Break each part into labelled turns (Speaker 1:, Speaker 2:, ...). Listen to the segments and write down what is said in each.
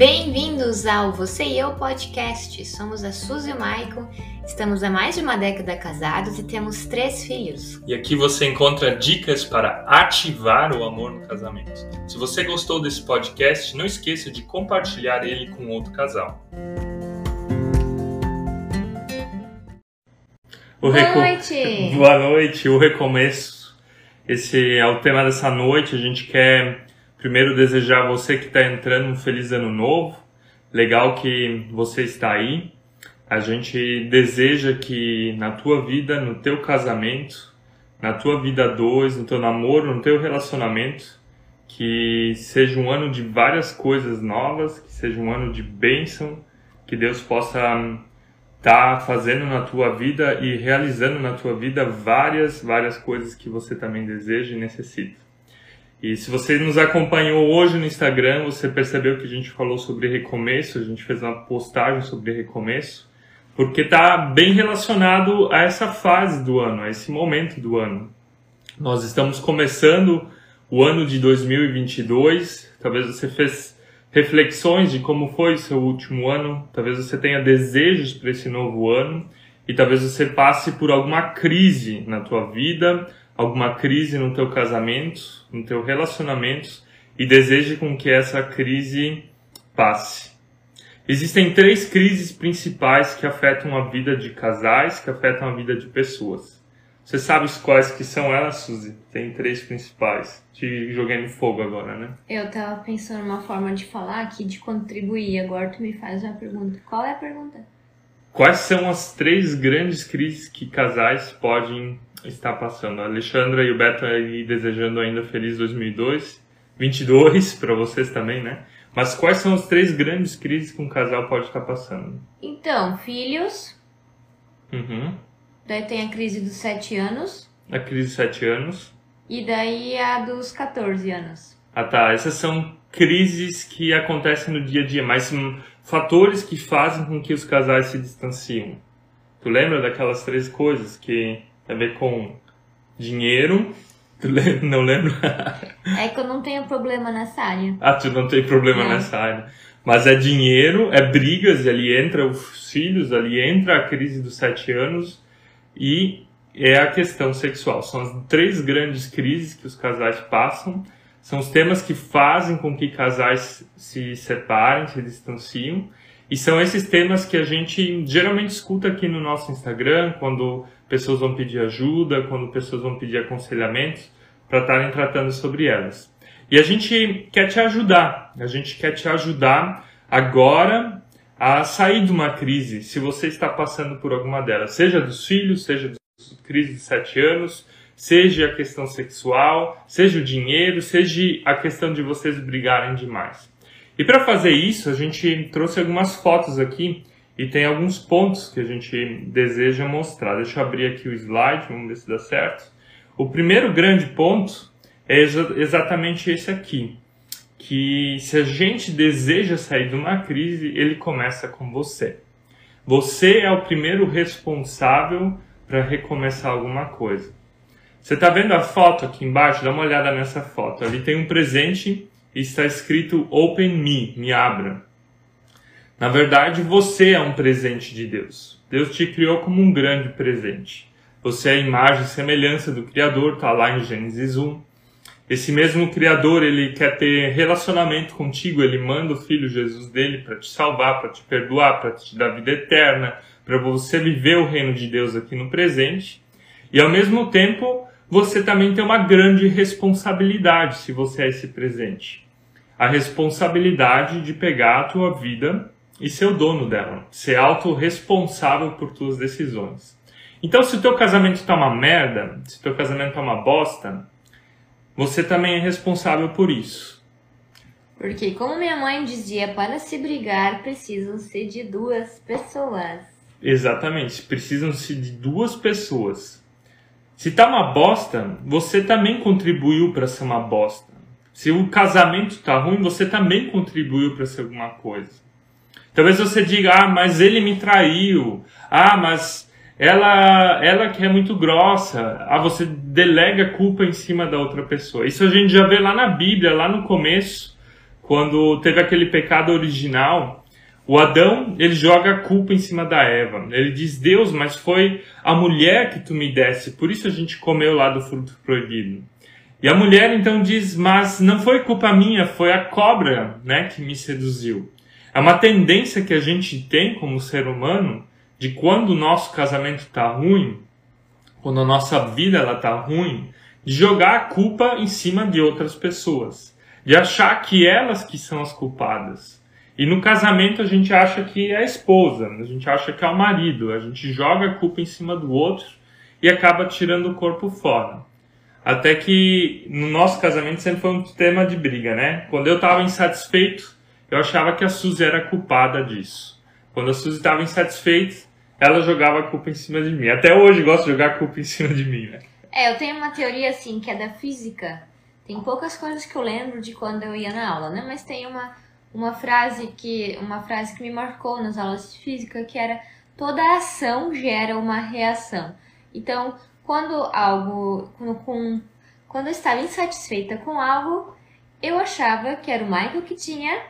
Speaker 1: Bem-vindos ao Você e Eu Podcast. Somos a Suzy e o Maicon, estamos há mais de uma década casados e temos três filhos.
Speaker 2: E aqui você encontra dicas para ativar o amor no casamento. Se você gostou desse podcast, não esqueça de compartilhar ele com outro casal.
Speaker 1: Boa noite!
Speaker 2: Boa noite, o recomeço. Esse é o tema dessa noite. A gente quer primeiro desejar a você que está entrando um feliz ano novo. Legal que você está aí. A gente deseja que na tua vida, no teu casamento, na tua vida dois, no teu namoro, no teu relacionamento, que seja um ano de várias coisas novas, que seja um ano de bênção, que Deus possa estar tá fazendo na tua vida e realizando na tua vida várias, várias coisas que você também deseja e necessita. E se você nos acompanhou hoje no Instagram, você percebeu que a gente falou sobre recomeço, a gente fez uma postagem sobre recomeço, porque está bem relacionado a essa fase do ano, a esse momento do ano. Nós estamos começando o ano de 2022, talvez você fez reflexões de como foi o seu último ano, talvez você tenha desejos para esse novo ano e talvez você passe por alguma crise na tua vida, alguma crise no teu casamento, no teu relacionamento e deseje com que essa crise passe. Existem três crises principais que afetam a vida de casais, que afetam a vida de pessoas. Você sabe quais que são elas, Suzy? Tem três principais. Te joguei no fogo agora, né?
Speaker 1: Eu tava pensando uma forma de falar aqui, de contribuir. Agora tu me faz uma pergunta. Qual é a pergunta?
Speaker 2: Quais são as três grandes crises que casais podem estar passando? A Alexandra e o Beto aí desejando ainda feliz 2002, 22 para vocês também, né? Mas quais são as três grandes crises que um casal pode estar passando?
Speaker 1: Então, filhos.
Speaker 2: Uhum.
Speaker 1: Daí tem a crise dos 7 anos.
Speaker 2: A crise dos 7 anos.
Speaker 1: E daí a dos 14 anos.
Speaker 2: Ah tá, essas são crises que acontecem no dia a dia, mas são fatores que fazem com que os casais se distanciam. Tu lembra daquelas três coisas que tem a ver com dinheiro? Não lembro?
Speaker 1: é que eu não tenho problema nessa área.
Speaker 2: Ah, tu não tem problema não. nessa área. Mas é dinheiro, é brigas, ali entra os filhos, ali entra a crise dos sete anos, e é a questão sexual. São as três grandes crises que os casais passam. São os temas que fazem com que casais se separem, se distanciam. E são esses temas que a gente geralmente escuta aqui no nosso Instagram, quando pessoas vão pedir ajuda, quando pessoas vão pedir aconselhamentos, para estarem tratando sobre elas. E a gente quer te ajudar, a gente quer te ajudar agora a sair de uma crise, se você está passando por alguma delas, seja dos filhos, seja da crise de sete anos, seja a questão sexual, seja o dinheiro, seja a questão de vocês brigarem demais. E para fazer isso, a gente trouxe algumas fotos aqui e tem alguns pontos que a gente deseja mostrar. Deixa eu abrir aqui o slide, vamos ver se dá certo. O primeiro grande ponto é exa exatamente esse aqui que se a gente deseja sair de uma crise, ele começa com você. Você é o primeiro responsável para recomeçar alguma coisa. Você está vendo a foto aqui embaixo? Dá uma olhada nessa foto. Ali tem um presente e está escrito Open Me, me abra. Na verdade, você é um presente de Deus. Deus te criou como um grande presente. Você é a imagem e semelhança do Criador, está lá em Gênesis 1. Esse mesmo Criador, ele quer ter relacionamento contigo, ele manda o Filho Jesus dele para te salvar, para te perdoar, para te dar vida eterna, para você viver o reino de Deus aqui no presente. E ao mesmo tempo, você também tem uma grande responsabilidade se você é esse presente. A responsabilidade de pegar a tua vida e ser o dono dela, ser autorresponsável por tuas decisões. Então, se o teu casamento está uma merda, se o teu casamento está uma bosta, você também é responsável por isso.
Speaker 1: Porque, como minha mãe dizia, para se brigar precisam-se de duas pessoas.
Speaker 2: Exatamente, precisam-se de duas pessoas. Se tá uma bosta, você também contribuiu para ser uma bosta. Se o casamento tá ruim, você também contribuiu para ser alguma coisa. Talvez você diga: "Ah, mas ele me traiu. Ah, mas ela, ela que é muito grossa, ah, você delega culpa em cima da outra pessoa. Isso a gente já vê lá na Bíblia, lá no começo, quando teve aquele pecado original, o Adão, ele joga a culpa em cima da Eva. Ele diz: "Deus, mas foi a mulher que tu me desse, por isso a gente comeu lá do fruto proibido". E a mulher então diz: "Mas não foi culpa minha, foi a cobra, né, que me seduziu". É uma tendência que a gente tem como ser humano de quando o nosso casamento está ruim, quando a nossa vida ela tá ruim, de jogar a culpa em cima de outras pessoas, de achar que elas que são as culpadas. E no casamento a gente acha que é a esposa, a gente acha que é o marido, a gente joga a culpa em cima do outro e acaba tirando o corpo fora. Até que no nosso casamento sempre foi um tema de briga, né? Quando eu estava insatisfeito, eu achava que a Suzy era culpada disso. Quando a Suzy estava insatisfeita, ela jogava a culpa em cima de mim. Até hoje gosto de jogar a culpa em cima de mim, né?
Speaker 1: É, eu tenho uma teoria assim, que é da física. Tem poucas coisas que eu lembro de quando eu ia na aula, né? Mas tem uma, uma frase que uma frase que me marcou nas aulas de física que era toda ação gera uma reação. Então, quando algo quando, com, quando eu estava insatisfeita com algo, eu achava que era o Michael que tinha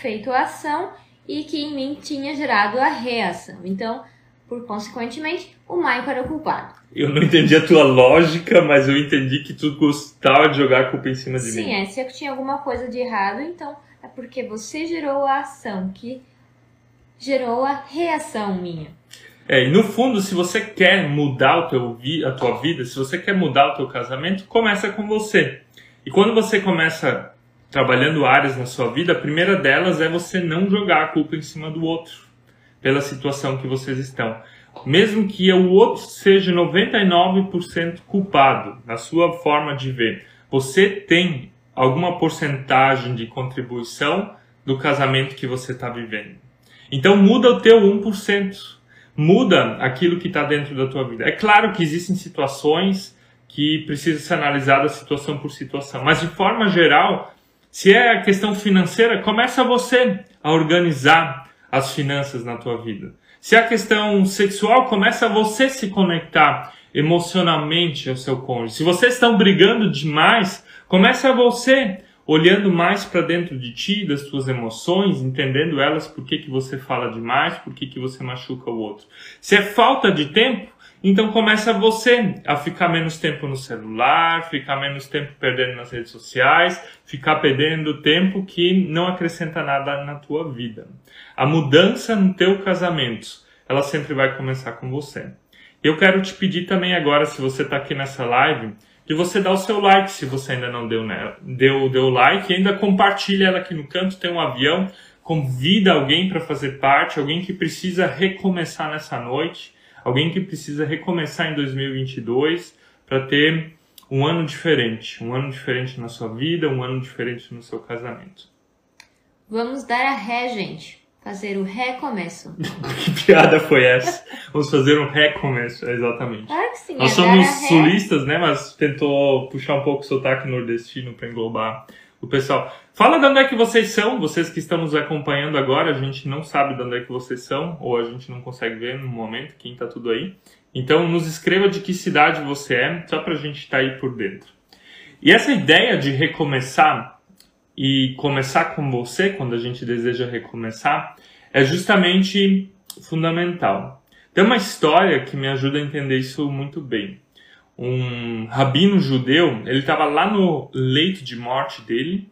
Speaker 1: feito a ação e que em mim tinha gerado a reação. Então, por consequentemente, o Michael era o culpado.
Speaker 2: Eu não entendi a tua lógica, mas eu entendi que tu gostava de jogar a culpa em cima de
Speaker 1: Sim,
Speaker 2: mim.
Speaker 1: Sim, é. Se eu tinha alguma coisa de errado, então é porque você gerou a ação que gerou a reação minha.
Speaker 2: É, e no fundo, se você quer mudar o teu vi a tua vida, se você quer mudar o teu casamento, começa com você. E quando você começa trabalhando áreas na sua vida, a primeira delas é você não jogar a culpa em cima do outro pela situação que vocês estão. Mesmo que o outro seja 99% culpado na sua forma de ver, você tem alguma porcentagem de contribuição do casamento que você está vivendo. Então muda o teu 1%. Muda aquilo que está dentro da tua vida. É claro que existem situações que precisa ser analisada situação por situação, mas de forma geral, se é a questão financeira, começa você a organizar as finanças na tua vida. Se a questão sexual começa você se conectar emocionalmente ao seu cônjuge. Se vocês estão brigando demais, começa você olhando mais para dentro de ti, das tuas emoções, entendendo elas, por que, que você fala demais, por que, que você machuca o outro. Se é falta de tempo, então começa você a ficar menos tempo no celular, ficar menos tempo perdendo nas redes sociais, ficar perdendo tempo que não acrescenta nada na tua vida. A mudança no teu casamento, ela sempre vai começar com você. Eu quero te pedir também agora, se você está aqui nessa live, que você dá o seu like se você ainda não deu nela. Deu, deu like ainda compartilha ela aqui no canto, tem um avião, convida alguém para fazer parte, alguém que precisa recomeçar nessa noite alguém que precisa recomeçar em 2022 para ter um ano diferente, um ano diferente na sua vida, um ano diferente no seu casamento.
Speaker 1: Vamos dar a ré, gente. Fazer o recomeço.
Speaker 2: que piada foi essa? Vamos fazer um recomeço, exatamente.
Speaker 1: Claro que sim.
Speaker 2: Nós somos sulistas, né? Mas tentou puxar um pouco o sotaque nordestino para englobar o pessoal. Fala de onde é que vocês são, vocês que estão nos acompanhando agora, a gente não sabe de onde é que vocês são, ou a gente não consegue ver no momento, quem está tudo aí. Então nos escreva de que cidade você é, só para a gente estar tá aí por dentro. E essa ideia de recomeçar e começar com você, quando a gente deseja recomeçar, é justamente fundamental. Tem uma história que me ajuda a entender isso muito bem um rabino judeu, ele estava lá no leito de morte dele,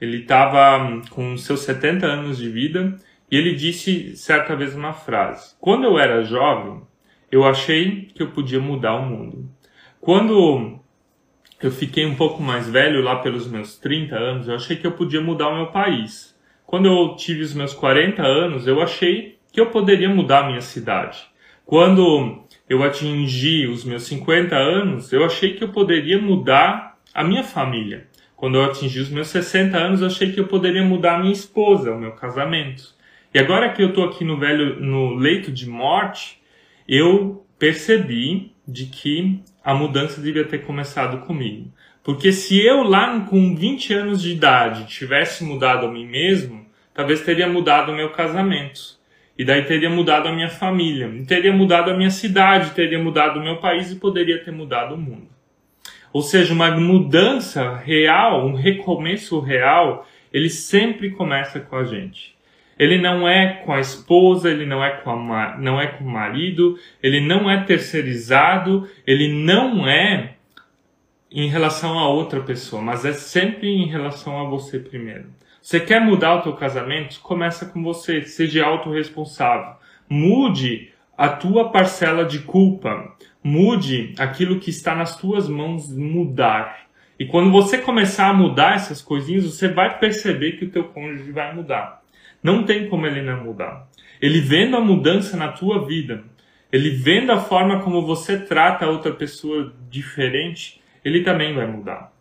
Speaker 2: ele estava hum, com seus 70 anos de vida e ele disse certa vez uma frase: Quando eu era jovem, eu achei que eu podia mudar o mundo. Quando eu fiquei um pouco mais velho, lá pelos meus 30 anos, eu achei que eu podia mudar o meu país. Quando eu tive os meus 40 anos, eu achei que eu poderia mudar a minha cidade. Quando eu atingi os meus 50 anos, eu achei que eu poderia mudar a minha família. Quando eu atingi os meus 60 anos, eu achei que eu poderia mudar a minha esposa, o meu casamento. E agora que eu estou aqui no velho, no leito de morte, eu percebi de que a mudança devia ter começado comigo. Porque se eu lá com 20 anos de idade tivesse mudado a mim mesmo, talvez teria mudado o meu casamento. E daí teria mudado a minha família, teria mudado a minha cidade, teria mudado o meu país e poderia ter mudado o mundo. Ou seja, uma mudança real, um recomeço real, ele sempre começa com a gente. Ele não é com a esposa, ele não é com, a, não é com o marido, ele não é terceirizado, ele não é em relação a outra pessoa, mas é sempre em relação a você primeiro. Você quer mudar o teu casamento? Começa com você, seja autorresponsável. Mude a tua parcela de culpa. Mude aquilo que está nas tuas mãos mudar. E quando você começar a mudar essas coisinhas, você vai perceber que o teu cônjuge vai mudar. Não tem como ele não mudar. Ele vendo a mudança na tua vida, ele vendo a forma como você trata a outra pessoa diferente, ele também vai mudar.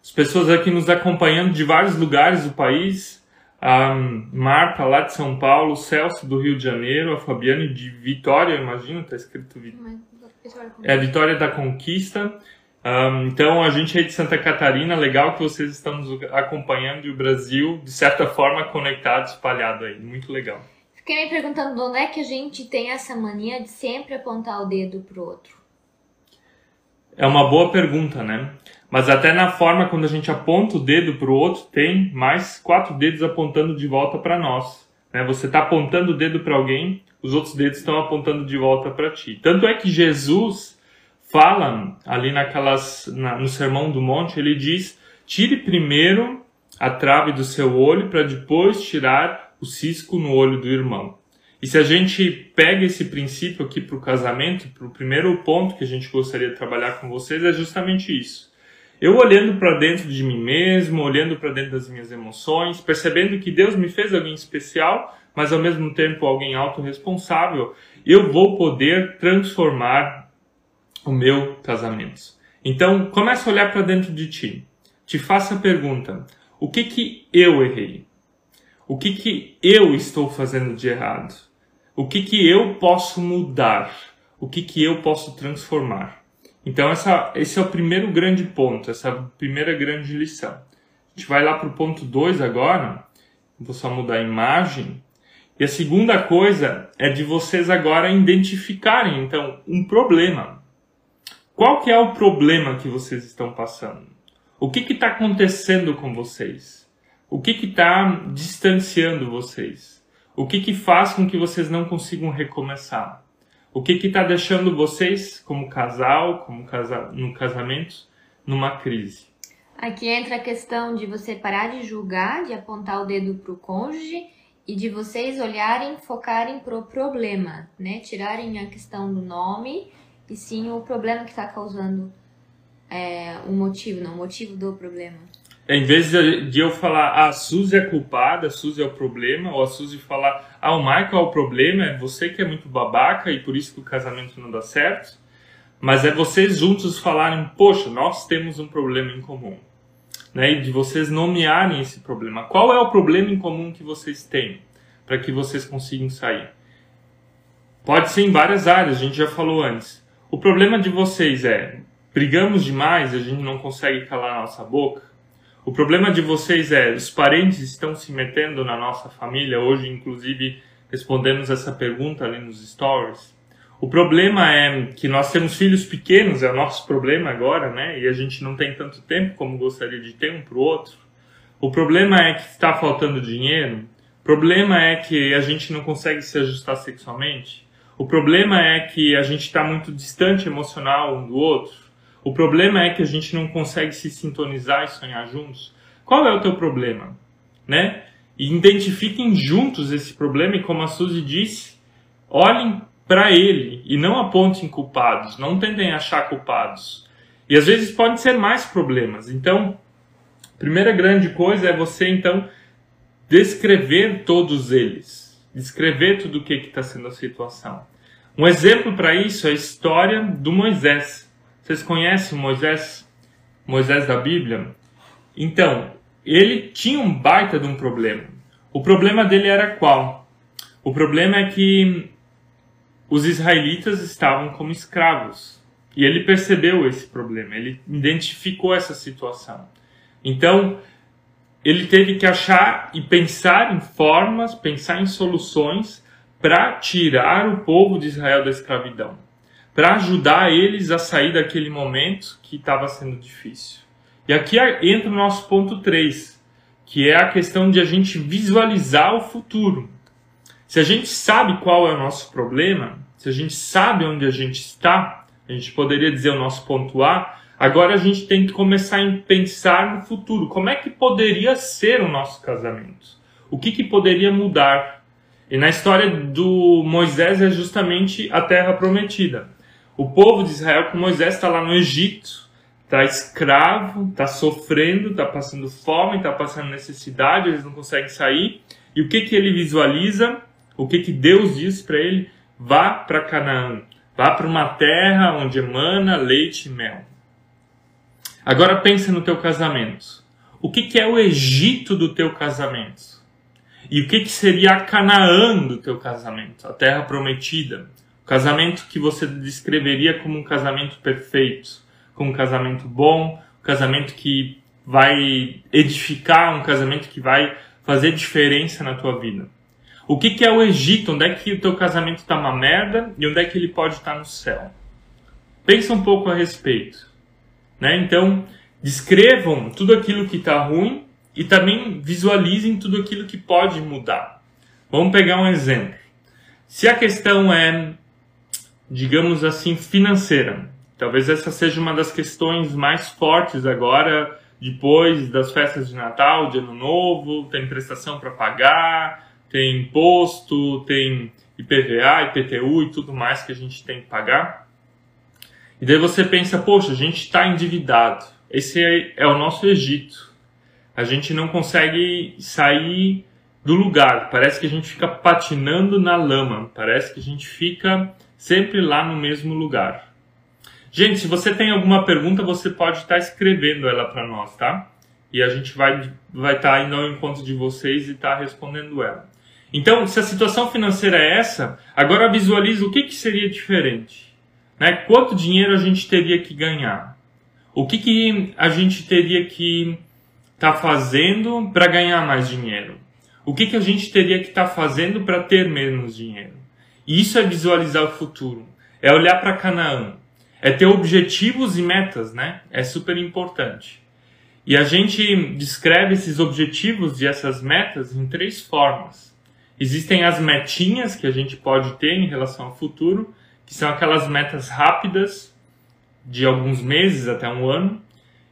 Speaker 2: As pessoas aqui nos acompanhando de vários lugares do país, a Marta lá de São Paulo, o Celso do Rio de Janeiro, a Fabiane de Vitória, imagino, está escrito Vitória. É a Vitória da Conquista. Um, então, a gente aí de Santa Catarina, legal que vocês estão nos acompanhando e o Brasil, de certa forma, conectado, espalhado aí. Muito legal.
Speaker 1: Fiquei me perguntando de onde é que a gente tem essa mania de sempre apontar o dedo pro outro.
Speaker 2: É uma boa pergunta, né? Mas até na forma quando a gente aponta o dedo pro outro, tem mais quatro dedos apontando de volta para nós. Né? Você está apontando o dedo para alguém, os outros dedos estão apontando de volta para ti. Tanto é que Jesus fala ali naquelas na, no Sermão do Monte, ele diz: tire primeiro a trave do seu olho para depois tirar o cisco no olho do irmão. E se a gente pega esse princípio aqui para o casamento, para o primeiro ponto que a gente gostaria de trabalhar com vocês é justamente isso. Eu olhando para dentro de mim mesmo, olhando para dentro das minhas emoções, percebendo que Deus me fez alguém especial, mas ao mesmo tempo alguém autorresponsável, eu vou poder transformar o meu casamento. Então, comece a olhar para dentro de ti. Te faça a pergunta: o que que eu errei? O que que eu estou fazendo de errado? O que que eu posso mudar? O que que eu posso transformar? Então, essa, esse é o primeiro grande ponto, essa primeira grande lição. A gente vai lá para o ponto 2 agora. Vou só mudar a imagem. E a segunda coisa é de vocês agora identificarem, então, um problema. Qual que é o problema que vocês estão passando? O que está acontecendo com vocês? O que está distanciando vocês? O que, que faz com que vocês não consigam recomeçar? O que está deixando vocês, como casal, como casa, no casamento, numa crise?
Speaker 1: Aqui entra a questão de você parar de julgar, de apontar o dedo para o cônjuge e de vocês olharem, focarem para o problema, né? Tirarem a questão do nome e sim o problema que está causando é, o motivo, não o motivo do problema.
Speaker 2: Em vez de eu falar, ah, a Suzy é culpada, a Suzy é o problema, ou a Suzy falar, ah, o Michael é o problema, é você que é muito babaca e por isso que o casamento não dá certo. Mas é vocês juntos falarem, poxa, nós temos um problema em comum. Né? E de vocês nomearem esse problema. Qual é o problema em comum que vocês têm? Para que vocês consigam sair. Pode ser em várias áreas, a gente já falou antes. O problema de vocês é brigamos demais a gente não consegue calar a nossa boca? O problema de vocês é os parentes estão se metendo na nossa família? Hoje, inclusive, respondemos essa pergunta ali nos stories. O problema é que nós temos filhos pequenos, é o nosso problema agora, né? E a gente não tem tanto tempo como gostaria de ter um para o outro. O problema é que está faltando dinheiro. O problema é que a gente não consegue se ajustar sexualmente. O problema é que a gente está muito distante emocional um do outro. O problema é que a gente não consegue se sintonizar e sonhar juntos. Qual é o teu problema? Né? Identifiquem juntos esse problema e, como a Suzy disse, olhem para ele e não apontem culpados, não tentem achar culpados. E às vezes podem ser mais problemas. Então, a primeira grande coisa é você então descrever todos eles descrever tudo o que está sendo a situação. Um exemplo para isso é a história do Moisés. Vocês conhecem Moisés? Moisés da Bíblia? Então, ele tinha um baita de um problema. O problema dele era qual? O problema é que os israelitas estavam como escravos. E ele percebeu esse problema, ele identificou essa situação. Então, ele teve que achar e pensar em formas, pensar em soluções para tirar o povo de Israel da escravidão, para ajudar eles a sair daquele momento que estava sendo difícil. E aqui entra o nosso ponto 3, que é a questão de a gente visualizar o futuro. Se a gente sabe qual é o nosso problema, se a gente sabe onde a gente está, a gente poderia dizer o nosso ponto A, agora a gente tem que começar a pensar no futuro. Como é que poderia ser o nosso casamento? O que, que poderia mudar? E na história do Moisés é justamente a terra prometida. O povo de Israel com Moisés está lá no Egito, está escravo, está sofrendo, está passando fome, está passando necessidade, eles não conseguem sair. E o que, que ele visualiza? O que, que Deus diz para ele? Vá para Canaã, vá para uma terra onde emana leite e mel. Agora pensa no teu casamento. O que, que é o Egito do teu casamento? E o que, que seria a Canaã do teu casamento? A terra prometida. Casamento que você descreveria como um casamento perfeito com um casamento bom, um casamento que vai edificar, um casamento que vai fazer diferença na tua vida. O que, que é o Egito? Onde é que o teu casamento está uma merda e onde é que ele pode estar tá no céu? Pensa um pouco a respeito. Né? Então, descrevam tudo aquilo que está ruim e também visualizem tudo aquilo que pode mudar. Vamos pegar um exemplo. Se a questão é, digamos assim, financeira, Talvez essa seja uma das questões mais fortes agora, depois das festas de Natal, de Ano Novo, tem prestação para pagar, tem imposto, tem IPVA, IPTU e tudo mais que a gente tem que pagar. E daí você pensa, poxa, a gente está endividado. Esse é, o nosso Egito. A gente não consegue sair do lugar. Parece que a gente fica patinando na lama. Parece que a gente fica sempre lá no mesmo lugar. Gente, se você tem alguma pergunta, você pode estar escrevendo ela para nós, tá? E a gente vai vai estar indo ao encontro de vocês e estar respondendo ela. Então, se a situação financeira é essa, agora visualize o que, que seria diferente. Né? Quanto dinheiro a gente teria que ganhar? O que, que a gente teria que estar tá fazendo para ganhar mais dinheiro? O que, que a gente teria que estar tá fazendo para ter menos dinheiro? Isso é visualizar o futuro. É olhar para Canaã é ter objetivos e metas, né? É super importante. E a gente descreve esses objetivos e essas metas em três formas. Existem as metinhas que a gente pode ter em relação ao futuro, que são aquelas metas rápidas, de alguns meses até um ano.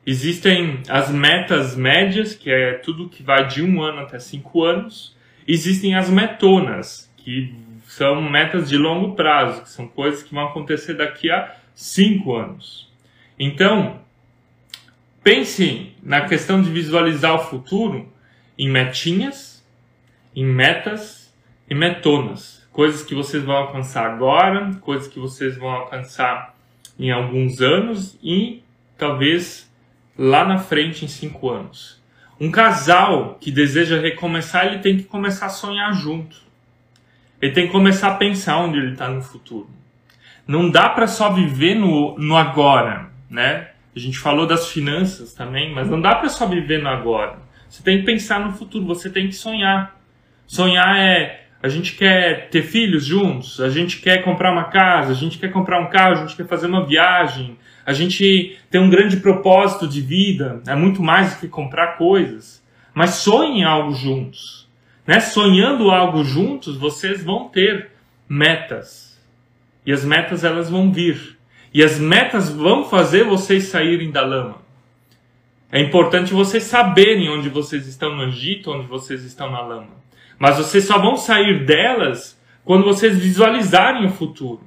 Speaker 2: Existem as metas médias, que é tudo que vai de um ano até cinco anos. Existem as metonas, que são metas de longo prazo, que são coisas que vão acontecer daqui a cinco anos. Então, pense na questão de visualizar o futuro em metinhas, em metas e metonas. Coisas que vocês vão alcançar agora, coisas que vocês vão alcançar em alguns anos e talvez lá na frente em cinco anos. Um casal que deseja recomeçar, ele tem que começar a sonhar junto. Ele tem que começar a pensar onde ele está no futuro não dá para só viver no, no agora, né? A gente falou das finanças também, mas não dá para só viver no agora. Você tem que pensar no futuro, você tem que sonhar. Sonhar é a gente quer ter filhos juntos, a gente quer comprar uma casa, a gente quer comprar um carro, a gente quer fazer uma viagem, a gente tem um grande propósito de vida, é muito mais do que comprar coisas. Mas sonhem algo juntos. Né? Sonhando algo juntos, vocês vão ter metas e as metas elas vão vir. E as metas vão fazer vocês saírem da lama. É importante vocês saberem onde vocês estão no Egito, onde vocês estão na lama. Mas vocês só vão sair delas quando vocês visualizarem o futuro.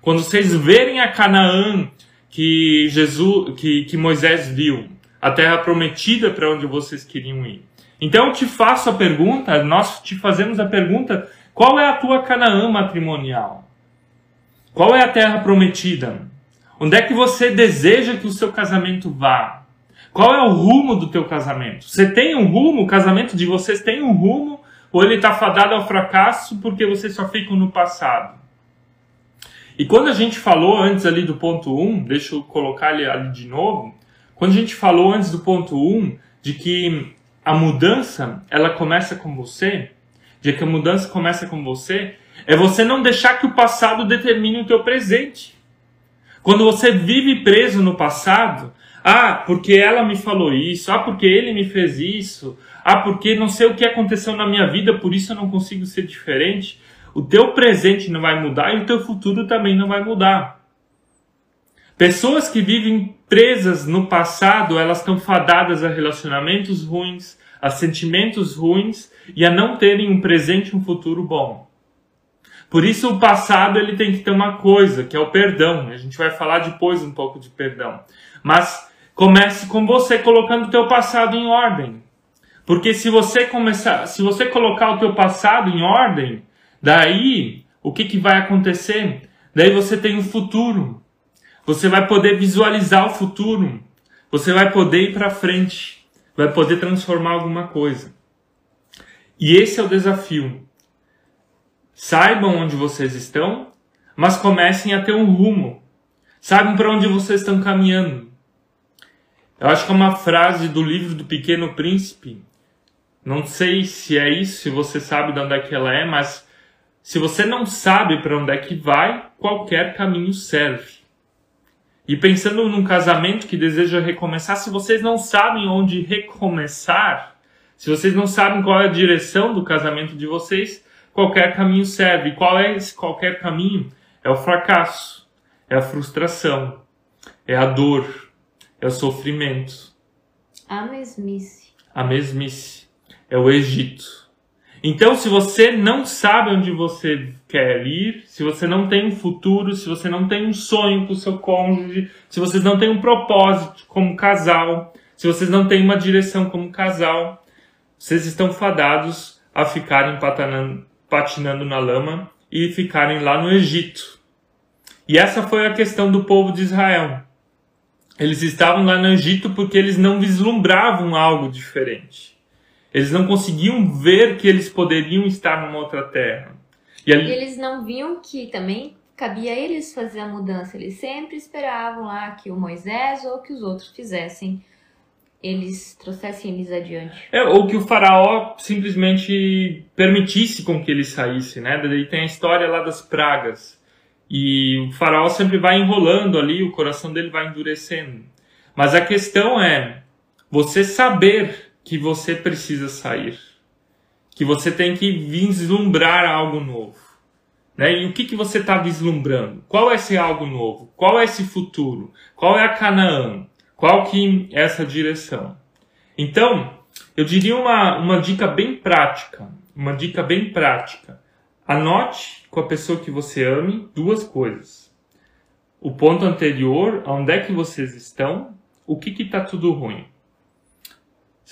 Speaker 2: Quando vocês verem a Canaã que Jesus, que, que Moisés viu, a terra prometida para onde vocês queriam ir. Então te faço a pergunta, nós te fazemos a pergunta: qual é a tua Canaã matrimonial? Qual é a terra prometida? Onde é que você deseja que o seu casamento vá? Qual é o rumo do teu casamento? Você tem um rumo? O casamento de vocês tem um rumo? Ou ele está fadado ao fracasso porque vocês só ficam no passado? E quando a gente falou antes ali do ponto 1, um, deixa eu colocar ele ali de novo. Quando a gente falou antes do ponto 1 um, de que a mudança ela começa com você, de que a mudança começa com você, é você não deixar que o passado determine o teu presente. Quando você vive preso no passado, Ah, porque ela me falou isso. Ah, porque ele me fez isso. Ah, porque não sei o que aconteceu na minha vida, por isso eu não consigo ser diferente. O teu presente não vai mudar e o teu futuro também não vai mudar. Pessoas que vivem presas no passado, elas estão fadadas a relacionamentos ruins, a sentimentos ruins e a não terem um presente e um futuro bom. Por isso o passado ele tem que ter uma coisa, que é o perdão. A gente vai falar depois um pouco de perdão. Mas comece com você colocando o teu passado em ordem. Porque se você começar, se você colocar o teu passado em ordem, daí o que, que vai acontecer? Daí você tem um futuro. Você vai poder visualizar o futuro. Você vai poder ir para frente. Vai poder transformar alguma coisa. E esse é o desafio. Saibam onde vocês estão, mas comecem a ter um rumo. Saibam para onde vocês estão caminhando. Eu acho que é uma frase do livro do Pequeno Príncipe. Não sei se é isso, se você sabe de onde é que ela é, mas se você não sabe para onde é que vai, qualquer caminho serve. E pensando num casamento que deseja recomeçar, se vocês não sabem onde recomeçar, se vocês não sabem qual é a direção do casamento de vocês, qualquer caminho serve. E qual é esse qualquer caminho? É o fracasso, é a frustração, é a dor, é o sofrimento.
Speaker 1: A mesmice.
Speaker 2: A mesmice. É o Egito. Então, se você não sabe onde você quer ir, se você não tem um futuro, se você não tem um sonho com o seu cônjuge, se vocês não têm um propósito como casal, se vocês não têm uma direção como casal, vocês estão fadados a ficarem patinando, patinando na lama e ficarem lá no Egito. E essa foi a questão do povo de Israel. Eles estavam lá no Egito porque eles não vislumbravam algo diferente. Eles não conseguiam ver que eles poderiam estar numa outra terra.
Speaker 1: E, ali... e eles não viam que também cabia a eles fazer a mudança. Eles sempre esperavam lá que o Moisés ou que os outros fizessem eles trouxessem eles adiante.
Speaker 2: É, ou que o faraó simplesmente permitisse com que ele saísse, né? Daí tem a história lá das pragas. E o faraó sempre vai enrolando ali, o coração dele vai endurecendo. Mas a questão é você saber que você precisa sair. Que você tem que vislumbrar algo novo. Né? E o que, que você está vislumbrando? Qual é esse algo novo? Qual é esse futuro? Qual é a Canaã? Qual que é essa direção? Então, eu diria uma, uma dica bem prática, uma dica bem prática. Anote com a pessoa que você ame duas coisas. O ponto anterior, onde é que vocês estão, o que que tá tudo ruim.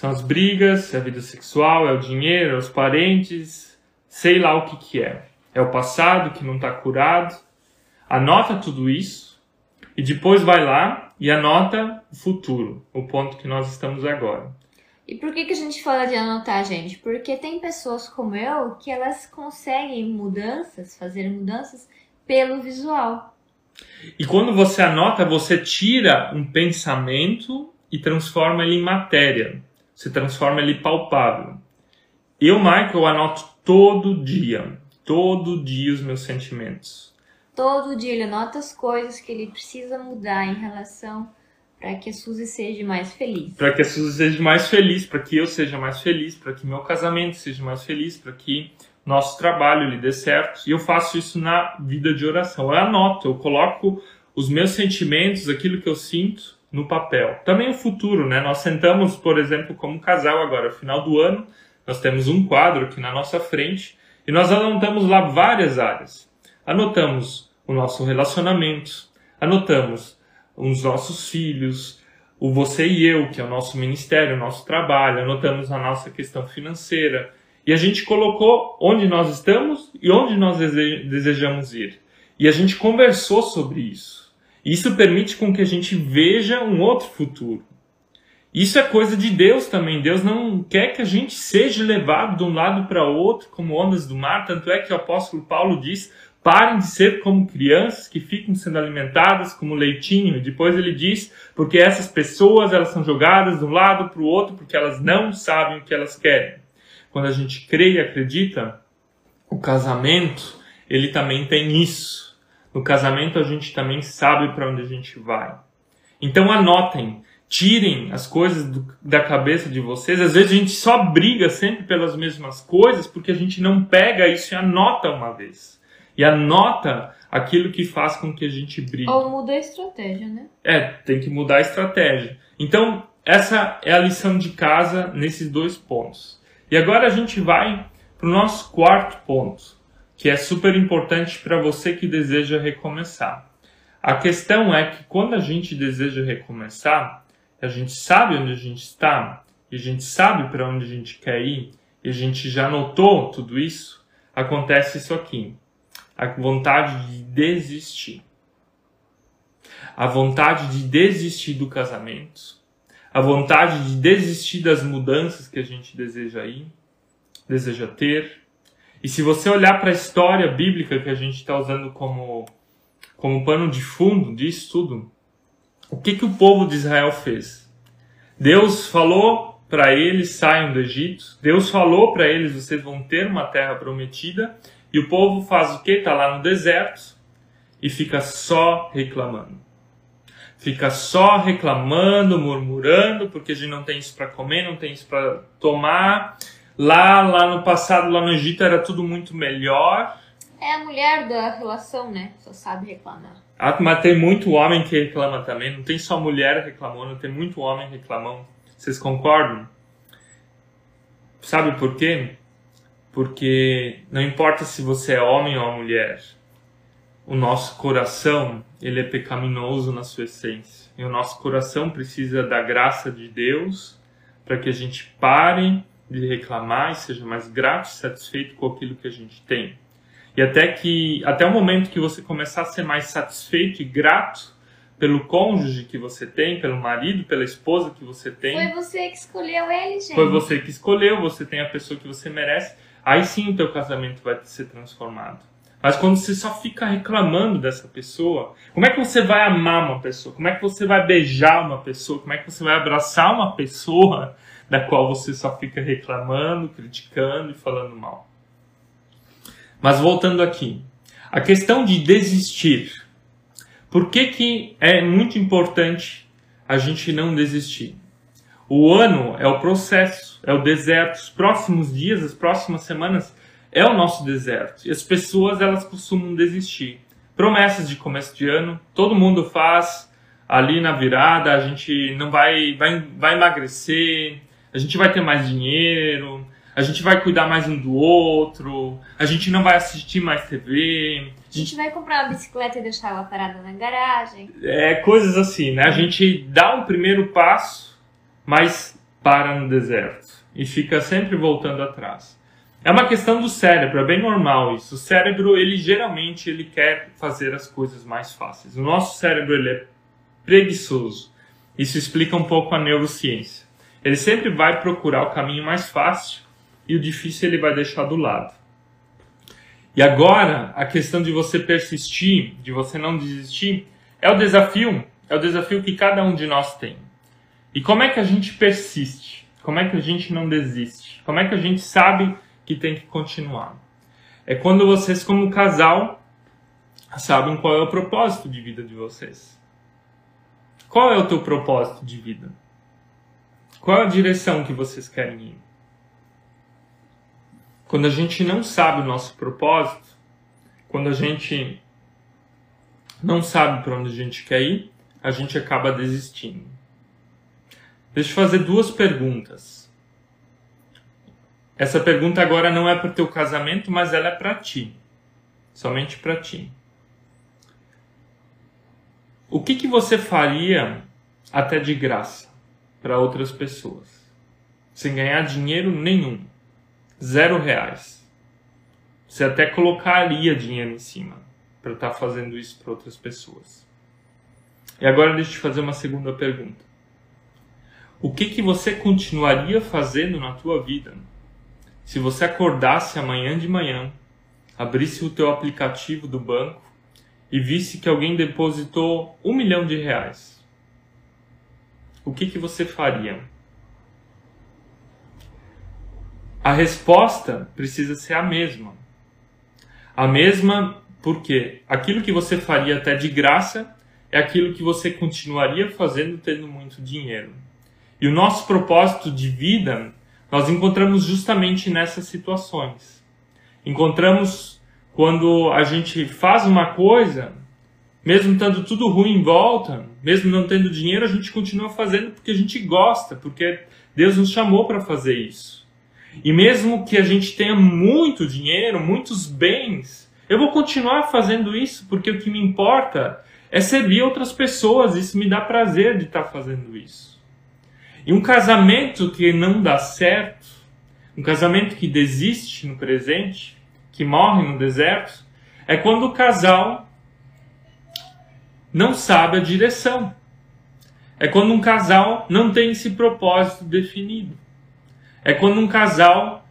Speaker 2: São as brigas, é a vida sexual, é o dinheiro, é os parentes, sei lá o que que é. É o passado que não está curado. Anota tudo isso e depois vai lá e anota o futuro, o ponto que nós estamos agora.
Speaker 1: E por que, que a gente fala de anotar, gente? Porque tem pessoas como eu que elas conseguem mudanças, fazer mudanças pelo visual.
Speaker 2: E quando você anota, você tira um pensamento e transforma ele em matéria. Você transforma ele palpável. Eu, Michael, anoto todo dia, todo dia os meus sentimentos.
Speaker 1: Todo dia ele anota as coisas que ele precisa mudar em relação para que a Suzy seja mais feliz.
Speaker 2: Para que a Suzy seja mais feliz, para que eu seja mais feliz, para que meu casamento seja mais feliz, para que nosso trabalho lhe dê certo. E eu faço isso na vida de oração. Eu anoto, eu coloco os meus sentimentos, aquilo que eu sinto no papel. Também o futuro, né? Nós sentamos, por exemplo, como casal agora, final do ano, nós temos um quadro aqui na nossa frente e nós anotamos lá várias áreas. Anotamos o nosso relacionamento, anotamos os nossos filhos, o você e eu, que é o nosso ministério, o nosso trabalho, anotamos a nossa questão financeira. E a gente colocou onde nós estamos e onde nós desejamos ir. E a gente conversou sobre isso. Isso permite com que a gente veja um outro futuro. Isso é coisa de Deus também. Deus não quer que a gente seja levado de um lado para outro como ondas do mar. Tanto é que o apóstolo Paulo diz: Parem de ser como crianças que ficam sendo alimentadas como leitinho. E depois ele diz, porque essas pessoas elas são jogadas de um lado para o outro porque elas não sabem o que elas querem. Quando a gente crê e acredita, o casamento ele também tem isso. No casamento a gente também sabe para onde a gente vai. Então anotem tirem as coisas do, da cabeça de vocês. Às vezes a gente só briga sempre pelas mesmas coisas porque a gente não pega isso e anota uma vez. E anota aquilo que faz com que a gente brigue.
Speaker 1: Ou muda a estratégia, né?
Speaker 2: É, tem que mudar a estratégia. Então, essa é a lição de casa nesses dois pontos. E agora a gente vai para o nosso quarto ponto, que é super importante para você que deseja recomeçar. A questão é que quando a gente deseja recomeçar, a gente sabe onde a gente está, e a gente sabe para onde a gente quer ir, e a gente já notou tudo isso, acontece isso aqui. A vontade de desistir. A vontade de desistir do casamento. A vontade de desistir das mudanças que a gente deseja ir, deseja ter. E se você olhar para a história bíblica que a gente está usando como, como pano de fundo disso tudo, o que, que o povo de Israel fez? Deus falou para eles: saiam do Egito. Deus falou para eles: vocês vão ter uma terra prometida. E o povo faz o que? Está lá no deserto e fica só reclamando. Fica só reclamando, murmurando, porque a gente não tem isso para comer, não tem isso para tomar. Lá, lá no passado, lá no Egito, era tudo muito melhor.
Speaker 1: É a mulher da relação, né? Só sabe reclamar.
Speaker 2: Ah, mas tem muito homem que reclama também. Não tem só mulher reclamando, tem muito homem reclamando. Vocês concordam? Sabe por quê? Porque não importa se você é homem ou mulher, o nosso coração ele é pecaminoso na sua essência. E o nosso coração precisa da graça de Deus para que a gente pare de reclamar e seja mais grato e satisfeito com aquilo que a gente tem. E até que até o momento que você começar a ser mais satisfeito e grato pelo cônjuge que você tem, pelo marido, pela esposa que você tem.
Speaker 1: Foi você que escolheu ele, gente.
Speaker 2: Foi você que escolheu, você tem a pessoa que você merece. Aí sim o teu casamento vai ser transformado. Mas quando você só fica reclamando dessa pessoa, como é que você vai amar uma pessoa? Como é que você vai beijar uma pessoa? Como é que você vai abraçar uma pessoa da qual você só fica reclamando, criticando e falando mal? Mas voltando aqui, a questão de desistir. Por que, que é muito importante a gente não desistir? O ano é o processo, é o deserto. Os próximos dias, as próximas semanas é o nosso deserto. E as pessoas elas costumam desistir. Promessas de começo de ano, todo mundo faz ali na virada, a gente não vai vai, vai emagrecer, a gente vai ter mais dinheiro, a gente vai cuidar mais um do outro, a gente não vai assistir mais
Speaker 1: TV. A gente vai comprar uma bicicleta e deixar ela parada na garagem.
Speaker 2: É, coisas assim, né? A gente dá um primeiro passo, mas para no deserto e fica sempre voltando atrás. É uma questão do cérebro, é bem normal isso. O cérebro, ele geralmente ele quer fazer as coisas mais fáceis. O nosso cérebro ele é preguiçoso. Isso explica um pouco a neurociência. Ele sempre vai procurar o caminho mais fácil e o difícil ele vai deixar do lado. E agora, a questão de você persistir, de você não desistir, é o desafio, é o desafio que cada um de nós tem. E como é que a gente persiste? Como é que a gente não desiste? Como é que a gente sabe que tem que continuar? É quando vocês, como casal, sabem qual é o propósito de vida de vocês. Qual é o teu propósito de vida? Qual a direção que vocês querem ir? Quando a gente não sabe o nosso propósito, quando a gente não sabe para onde a gente quer ir, a gente acaba desistindo. Deixa eu fazer duas perguntas. Essa pergunta agora não é para o teu casamento, mas ela é para ti. Somente para ti. O que, que você faria até de graça para outras pessoas? Sem ganhar dinheiro nenhum zero reais. Você até colocaria dinheiro em cima para estar tá fazendo isso para outras pessoas. E agora deixa eu te fazer uma segunda pergunta. O que, que você continuaria fazendo na tua vida se você acordasse amanhã de manhã, abrisse o teu aplicativo do banco e visse que alguém depositou um milhão de reais? O que, que você faria? a resposta precisa ser a mesma. A mesma porque aquilo que você faria até de graça é aquilo que você continuaria fazendo tendo muito dinheiro. E o nosso propósito de vida nós encontramos justamente nessas situações. Encontramos quando a gente faz uma coisa, mesmo estando tudo ruim em volta, mesmo não tendo dinheiro, a gente continua fazendo porque a gente gosta, porque Deus nos chamou para fazer isso. E mesmo que a gente tenha muito dinheiro, muitos bens, eu vou continuar fazendo isso porque o que me importa é servir outras pessoas. Isso me dá prazer de estar fazendo isso. E um casamento que não dá certo, um casamento que desiste no presente, que morre no deserto, é quando o casal não sabe a direção. É quando um casal não tem esse propósito definido. É quando um casal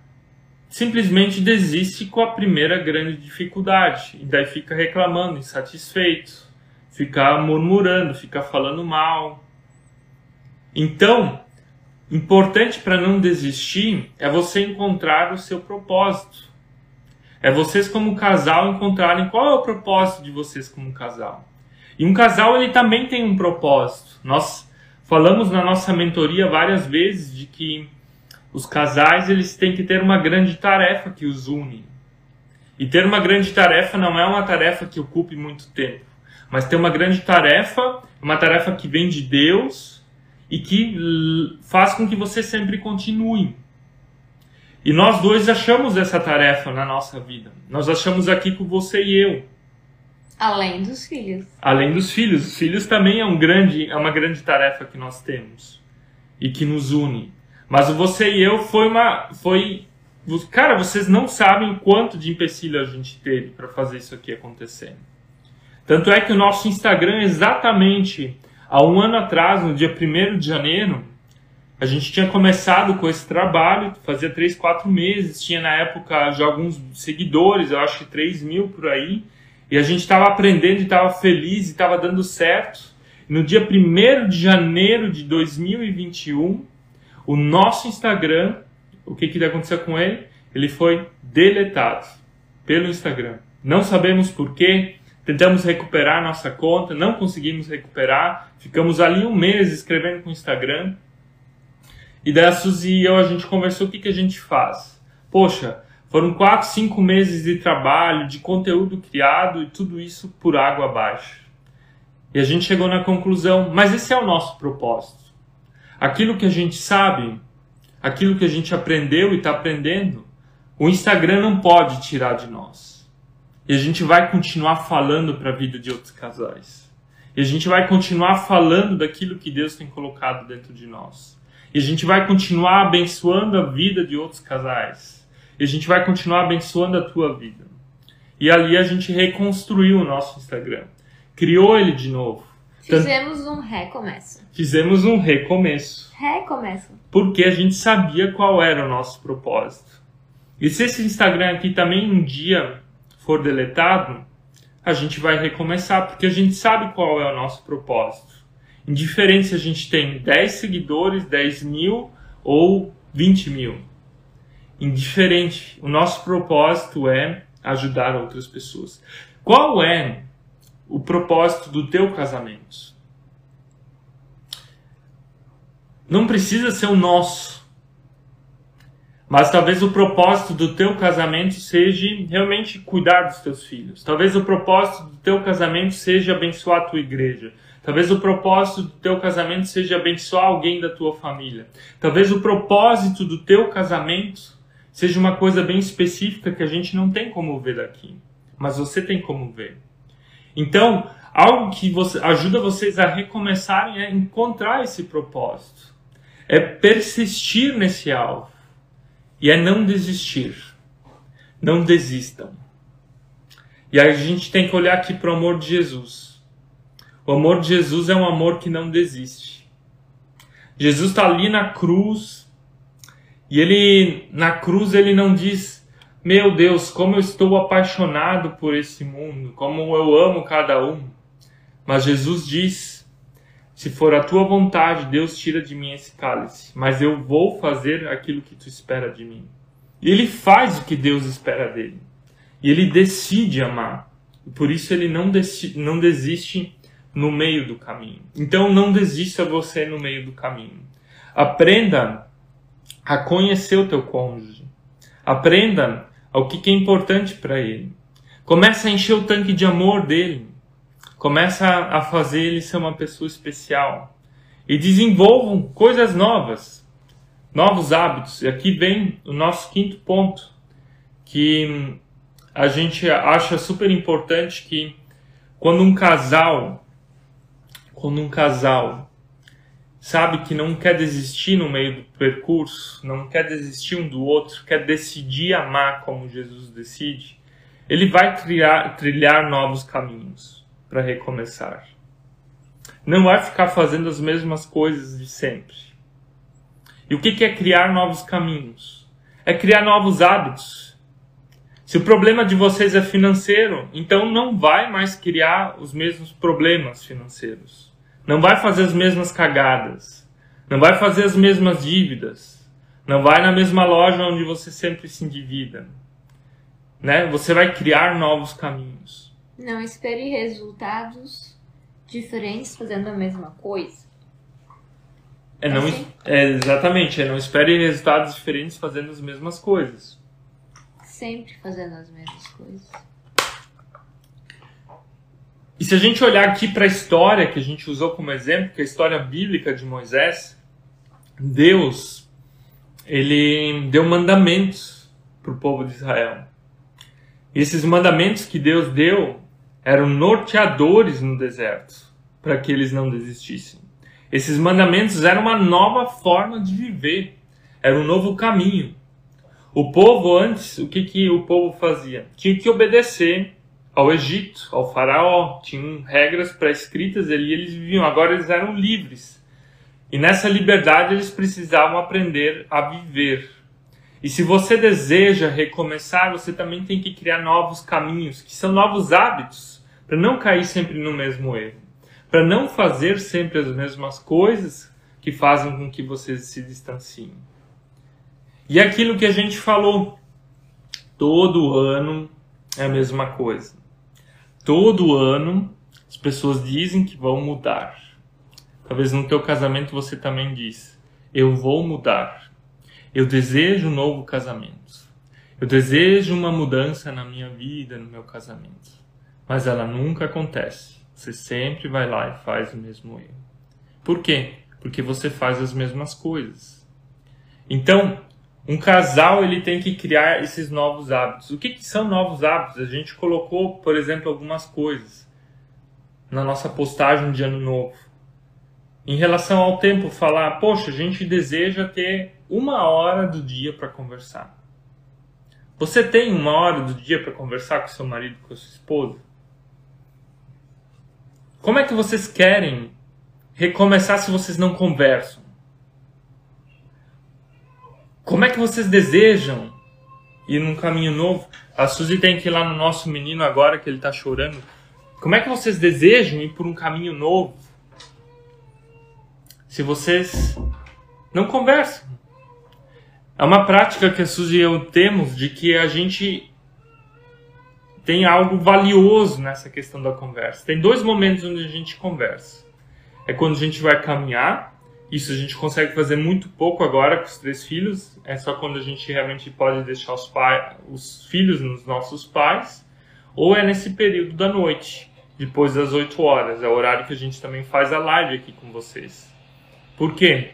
Speaker 2: simplesmente desiste com a primeira grande dificuldade e daí fica reclamando, insatisfeito, fica murmurando, fica falando mal. Então, importante para não desistir é você encontrar o seu propósito. É vocês como casal encontrarem qual é o propósito de vocês como casal. E um casal ele também tem um propósito. Nós falamos na nossa mentoria várias vezes de que os casais eles têm que ter uma grande tarefa que os une. E ter uma grande tarefa não é uma tarefa que ocupe muito tempo, mas ter uma grande tarefa, uma tarefa que vem de Deus e que faz com que você sempre continue. E nós dois achamos essa tarefa na nossa vida. Nós achamos aqui com você e eu.
Speaker 1: Além dos filhos.
Speaker 2: Além dos filhos. Os filhos também é, um grande, é uma grande tarefa que nós temos e que nos une. Mas o você e eu foi uma. Foi. Cara, vocês não sabem quanto de empecilho a gente teve para fazer isso aqui acontecer. Tanto é que o nosso Instagram, exatamente há um ano atrás, no dia 1 de janeiro, a gente tinha começado com esse trabalho, fazia 3, 4 meses, tinha na época já alguns seguidores, eu acho que 3 mil por aí. E a gente estava aprendendo estava feliz estava dando certo. No dia 1 de janeiro de 2021, o nosso Instagram, o que, que aconteceu com ele? Ele foi deletado pelo Instagram. Não sabemos porquê, tentamos recuperar nossa conta, não conseguimos recuperar, ficamos ali um mês escrevendo com o Instagram. E daí a Suzy e eu, a gente conversou o que, que a gente faz. Poxa, foram quatro, cinco meses de trabalho, de conteúdo criado e tudo isso por água abaixo. E a gente chegou na conclusão, mas esse é o nosso propósito. Aquilo que a gente sabe, aquilo que a gente aprendeu e está aprendendo, o Instagram não pode tirar de nós. E a gente vai continuar falando para a vida de outros casais. E a gente vai continuar falando daquilo que Deus tem colocado dentro de nós. E a gente vai continuar abençoando a vida de outros casais e a gente vai continuar abençoando a tua vida. E ali a gente reconstruiu o nosso Instagram. Criou ele de novo.
Speaker 1: Fizemos um recomeço.
Speaker 2: Fizemos um recomeço.
Speaker 1: Recomeço.
Speaker 2: Porque a gente sabia qual era o nosso propósito. E se esse Instagram aqui também um dia for deletado, a gente vai recomeçar, porque a gente sabe qual é o nosso propósito. Indiferente se a gente tem 10 seguidores, 10 mil ou 20 mil indiferente. O nosso propósito é ajudar outras pessoas. Qual é o propósito do teu casamento? Não precisa ser o nosso. Mas talvez o propósito do teu casamento seja realmente cuidar dos teus filhos. Talvez o propósito do teu casamento seja abençoar a tua igreja. Talvez o propósito do teu casamento seja abençoar alguém da tua família. Talvez o propósito do teu casamento seja uma coisa bem específica que a gente não tem como ver daqui, mas você tem como ver. Então, algo que você, ajuda vocês a recomeçarem é encontrar esse propósito, é persistir nesse alvo e é não desistir. Não desistam. E a gente tem que olhar aqui para o amor de Jesus. O amor de Jesus é um amor que não desiste. Jesus está ali na cruz, e ele, na cruz, ele não diz: Meu Deus, como eu estou apaixonado por esse mundo, como eu amo cada um. Mas Jesus diz: Se for a tua vontade, Deus tira de mim esse cálice, mas eu vou fazer aquilo que tu espera de mim. E ele faz o que Deus espera dele. E ele decide amar. Por isso ele não, não desiste no meio do caminho. Então não desista você no meio do caminho. Aprenda a conhecer o teu cônjuge. Aprenda o que é importante para ele. Começa a encher o tanque de amor dele. Começa a fazer ele ser uma pessoa especial. E desenvolvam coisas novas, novos hábitos. E aqui vem o nosso quinto ponto, que a gente acha super importante que quando um casal, quando um casal sabe que não quer desistir no meio do percurso, não quer desistir um do outro, quer decidir amar como Jesus decide, ele vai trilhar, novos caminhos para recomeçar. Não vai ficar fazendo as mesmas coisas de sempre. E o que é criar novos caminhos? É criar novos hábitos se o problema de vocês é financeiro, então não vai mais criar os mesmos problemas financeiros. Não vai fazer as mesmas cagadas. Não vai fazer as mesmas dívidas. Não vai na mesma loja onde você sempre se endivida. Né? Você vai criar novos caminhos.
Speaker 1: Não espere resultados diferentes fazendo a mesma coisa.
Speaker 2: É, não, assim? é, exatamente, é não espere resultados diferentes fazendo as mesmas coisas
Speaker 1: sempre fazendo as mesmas coisas.
Speaker 2: E se a gente olhar aqui para a história que a gente usou como exemplo, que é a história bíblica de Moisés, Deus ele deu mandamentos para o povo de Israel. E esses mandamentos que Deus deu eram norteadores no deserto para que eles não desistissem. Esses mandamentos eram uma nova forma de viver, era um novo caminho. O povo antes, o que, que o povo fazia? Tinha que obedecer ao Egito, ao faraó, tinham regras pré-escritas ali, eles viviam, agora eles eram livres. E nessa liberdade eles precisavam aprender a viver. E se você deseja recomeçar, você também tem que criar novos caminhos, que são novos hábitos, para não cair sempre no mesmo erro, para não fazer sempre as mesmas coisas que fazem com que você se distanciem. E aquilo que a gente falou, todo ano é a mesma coisa. Todo ano as pessoas dizem que vão mudar. Talvez no teu casamento você também diz: eu vou mudar. Eu desejo um novo casamento. Eu desejo uma mudança na minha vida, no meu casamento. Mas ela nunca acontece. Você sempre vai lá e faz o mesmo erro. Por quê? Porque você faz as mesmas coisas. Então, um casal ele tem que criar esses novos hábitos. O que, que, são novos hábitos? A gente colocou, por exemplo, algumas coisas na nossa postagem de ano novo. Em relação ao tempo, falar, poxa, a gente deseja ter uma hora do dia para conversar. Você tem uma hora do dia para conversar com seu marido, com sua esposa? Como é que vocês querem recomeçar se vocês não conversam? Como é que vocês desejam ir num caminho novo? A Suzy tem que ir lá no nosso menino agora que ele está chorando. Como é que vocês desejam ir por um caminho novo? Se vocês não conversam. É uma prática que a Suzy e eu temos de que a gente tem algo valioso nessa questão da conversa. Tem dois momentos onde a gente conversa. É quando a gente vai caminhar isso a gente consegue fazer muito pouco agora com os três filhos. É só quando a gente realmente pode deixar os, pai, os filhos nos nossos pais. Ou é nesse período da noite, depois das 8 horas. É o horário que a gente também faz a live aqui com vocês. Por quê?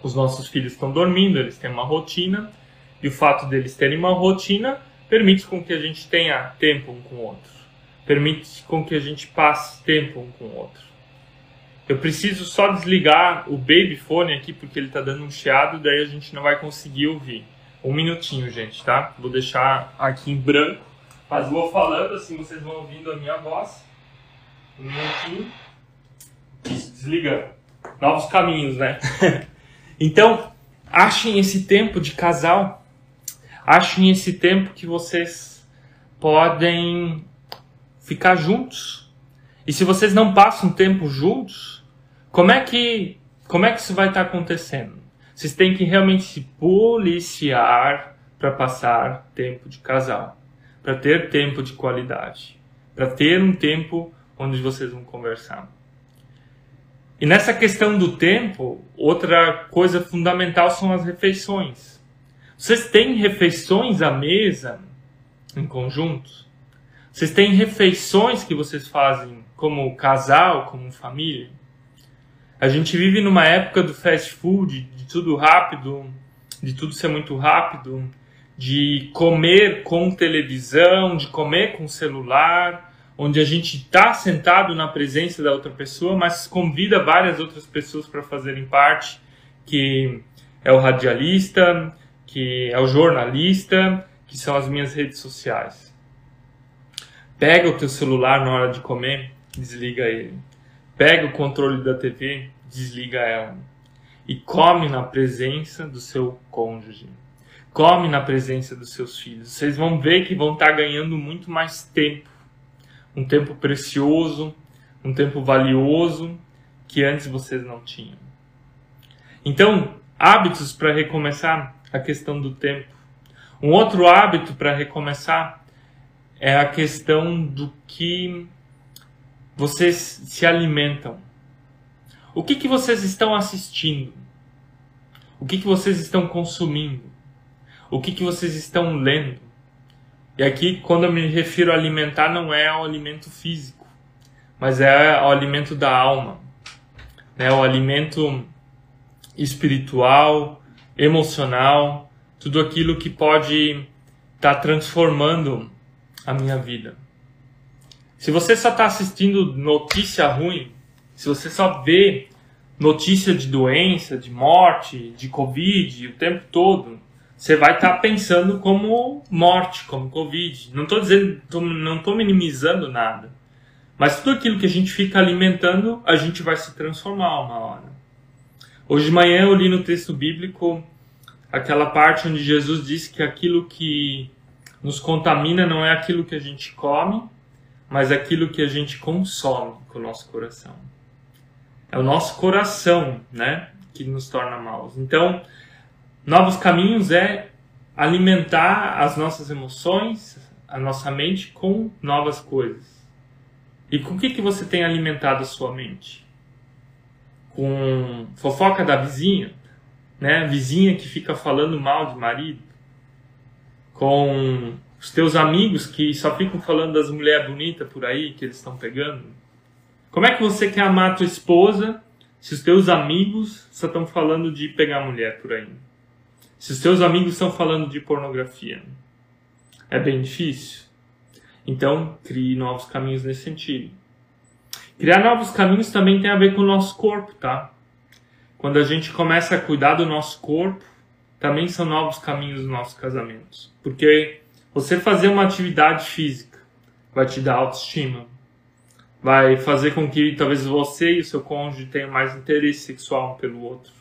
Speaker 2: Os nossos filhos estão dormindo, eles têm uma rotina. E o fato deles terem uma rotina permite com que a gente tenha tempo um com o outro. Permite com que a gente passe tempo um com o outro. Eu preciso só desligar o baby fone aqui porque ele tá dando um chiado, daí a gente não vai conseguir ouvir. Um minutinho, gente, tá? Vou deixar aqui em branco, mas vou falando assim, vocês vão ouvindo a minha voz. Um minutinho. Isso, desligando. Novos caminhos, né? então, achem esse tempo de casal. Achem esse tempo que vocês podem ficar juntos. E se vocês não passam tempo juntos, como é que, como é que isso vai estar tá acontecendo? Vocês têm que realmente se policiar para passar tempo de casal, para ter tempo de qualidade, para ter um tempo onde vocês vão conversar. E nessa questão do tempo, outra coisa fundamental são as refeições. Vocês têm refeições à mesa em conjunto? Vocês têm refeições que vocês fazem como casal, como família? A gente vive numa época do fast food, de tudo rápido, de tudo ser muito rápido, de comer com televisão, de comer com celular, onde a gente está sentado na presença da outra pessoa, mas convida várias outras pessoas para fazerem parte, que é o radialista, que é o jornalista, que são as minhas redes sociais. Pega o teu celular na hora de comer, desliga ele. Pega o controle da TV, desliga ela. E come na presença do seu cônjuge. Come na presença dos seus filhos. Vocês vão ver que vão estar tá ganhando muito mais tempo um tempo precioso, um tempo valioso que antes vocês não tinham. Então, hábitos para recomeçar a questão do tempo. Um outro hábito para recomeçar é a questão do que vocês se alimentam. O que, que vocês estão assistindo? O que, que vocês estão consumindo? O que, que vocês estão lendo? E aqui, quando eu me refiro a alimentar, não é o alimento físico, mas é o alimento da alma, né? o alimento espiritual, emocional, tudo aquilo que pode estar tá transformando a minha vida. Se você só está assistindo notícia ruim, se você só vê notícia de doença, de morte, de Covid o tempo todo, você vai estar tá pensando como morte, como Covid. Não estou dizendo, tô, não estou minimizando nada. Mas tudo aquilo que a gente fica alimentando, a gente vai se transformar uma hora. Hoje de manhã eu li no texto bíblico aquela parte onde Jesus disse que aquilo que nos contamina não é aquilo que a gente come, mas aquilo que a gente consome com o nosso coração. É o nosso coração, né, que nos torna maus. Então, Novos caminhos é alimentar as nossas emoções, a nossa mente com novas coisas. E com o que, que você tem alimentado a sua mente? Com fofoca da vizinha, né? Vizinha que fica falando mal de marido. Com os teus amigos que só ficam falando das mulheres bonitas por aí que eles estão pegando. Como é que você quer amar a tua esposa se os teus amigos só estão falando de pegar mulher por aí? Se os seus amigos estão falando de pornografia, é bem difícil. Então, crie novos caminhos nesse sentido. Criar novos caminhos também tem a ver com o nosso corpo, tá? Quando a gente começa a cuidar do nosso corpo, também são novos caminhos nos nossos casamentos. Porque você fazer uma atividade física vai te dar autoestima, vai fazer com que talvez você e o seu cônjuge tenham mais interesse sexual um pelo outro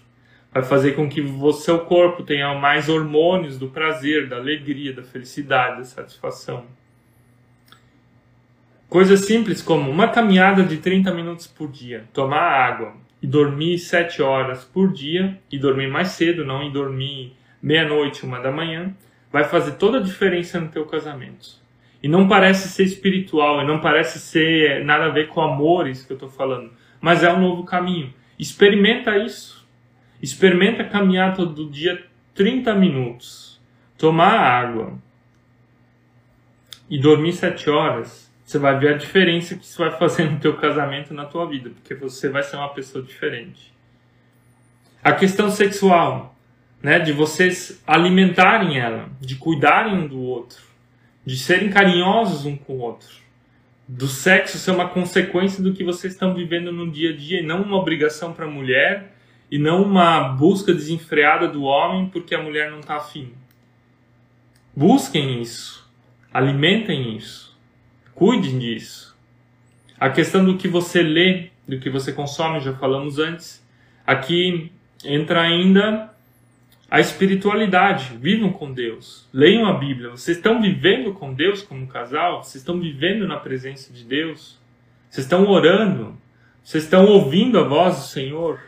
Speaker 2: vai fazer com que o seu corpo tenha mais hormônios do prazer, da alegria, da felicidade, da satisfação. Coisas simples como uma caminhada de 30 minutos por dia, tomar água e dormir 7 horas por dia e dormir mais cedo, não e dormir meia-noite, uma da manhã, vai fazer toda a diferença no teu casamento. E não parece ser espiritual, e não parece ser nada a ver com amor isso que eu estou falando, mas é um novo caminho. Experimenta isso Experimenta caminhar todo dia 30 minutos, tomar água e dormir 7 horas. Você vai ver a diferença que isso vai fazer no teu casamento na tua vida, porque você vai ser uma pessoa diferente. A questão sexual, né, de vocês alimentarem ela, de cuidarem um do outro, de serem carinhosos um com o outro, do sexo ser uma consequência do que vocês estão vivendo no dia a dia e não uma obrigação para a mulher e não uma busca desenfreada do homem porque a mulher não está afim. Busquem isso, alimentem isso, cuidem disso. A questão do que você lê, do que você consome, já falamos antes. Aqui entra ainda a espiritualidade. Vivam com Deus, leiam a Bíblia. Vocês estão vivendo com Deus como casal? Vocês estão vivendo na presença de Deus? Vocês estão orando? Vocês estão ouvindo a voz do Senhor?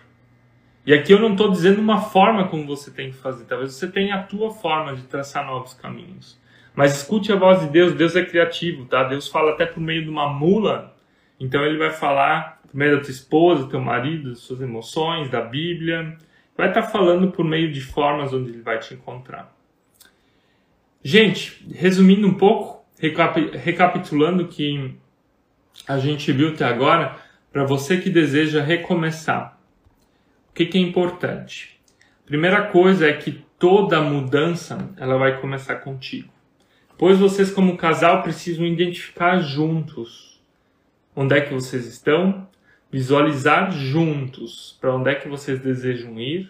Speaker 2: E aqui eu não estou dizendo uma forma como você tem que fazer, talvez você tenha a tua forma de traçar novos caminhos. Mas escute a voz de Deus, Deus é criativo, tá? Deus fala até por meio de uma mula Então ele vai falar por meio da tua esposa, do teu marido, das suas emoções, da Bíblia. Vai estar falando por meio de formas onde ele vai te encontrar. Gente, resumindo um pouco, recap recapitulando que a gente viu até agora, para você que deseja recomeçar, o que, que é importante? Primeira coisa é que toda mudança ela vai começar contigo. Pois vocês como casal precisam identificar juntos onde é que vocês estão, visualizar juntos para onde é que vocês desejam ir.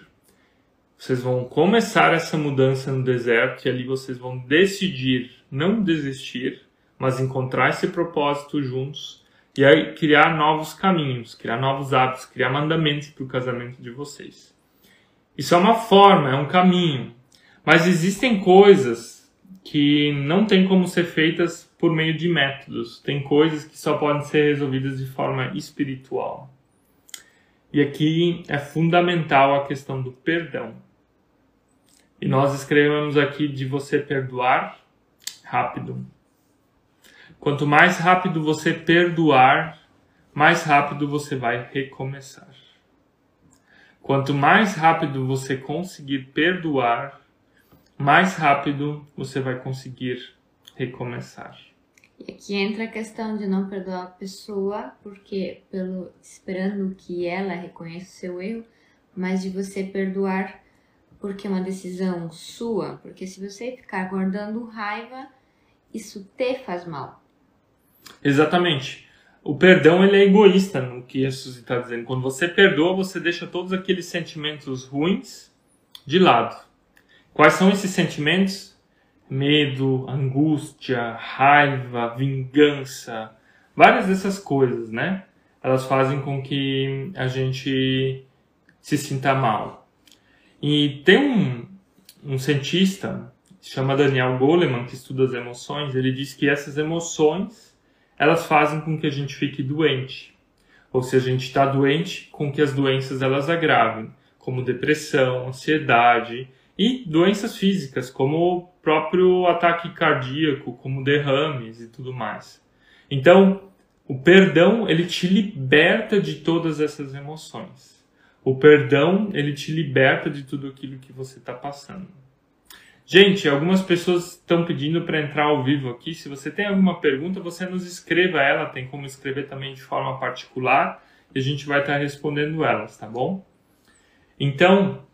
Speaker 2: Vocês vão começar essa mudança no deserto e ali vocês vão decidir não desistir, mas encontrar esse propósito juntos e aí criar novos caminhos, criar novos hábitos, criar mandamentos para o casamento de vocês. Isso é uma forma, é um caminho. Mas existem coisas que não tem como ser feitas por meio de métodos. Tem coisas que só podem ser resolvidas de forma espiritual. E aqui é fundamental a questão do perdão. E nós escrevemos aqui de você perdoar rápido, Quanto mais rápido você perdoar, mais rápido você vai recomeçar. Quanto mais rápido você conseguir perdoar, mais rápido você vai conseguir recomeçar.
Speaker 1: E aqui entra a questão de não perdoar a pessoa, porque pelo esperando que ela reconheça o seu erro, mas de você perdoar porque é uma decisão sua, porque se você ficar guardando raiva, isso te faz mal.
Speaker 2: Exatamente. O perdão ele é egoísta no que Jesus está dizendo. Quando você perdoa, você deixa todos aqueles sentimentos ruins de lado. Quais são esses sentimentos? Medo, angústia, raiva, vingança, várias dessas coisas, né? Elas fazem com que a gente se sinta mal. E tem um, um cientista, chama Daniel Goleman, que estuda as emoções, ele diz que essas emoções elas fazem com que a gente fique doente. Ou se a gente está doente, com que as doenças elas agravem, como depressão, ansiedade e doenças físicas, como o próprio ataque cardíaco, como derrames e tudo mais. Então, o perdão, ele te liberta de todas essas emoções. O perdão, ele te liberta de tudo aquilo que você está passando. Gente, algumas pessoas estão pedindo para entrar ao vivo aqui. Se você tem alguma pergunta, você nos escreva ela. Tem como escrever também de forma particular e a gente vai estar respondendo elas, tá bom? Então,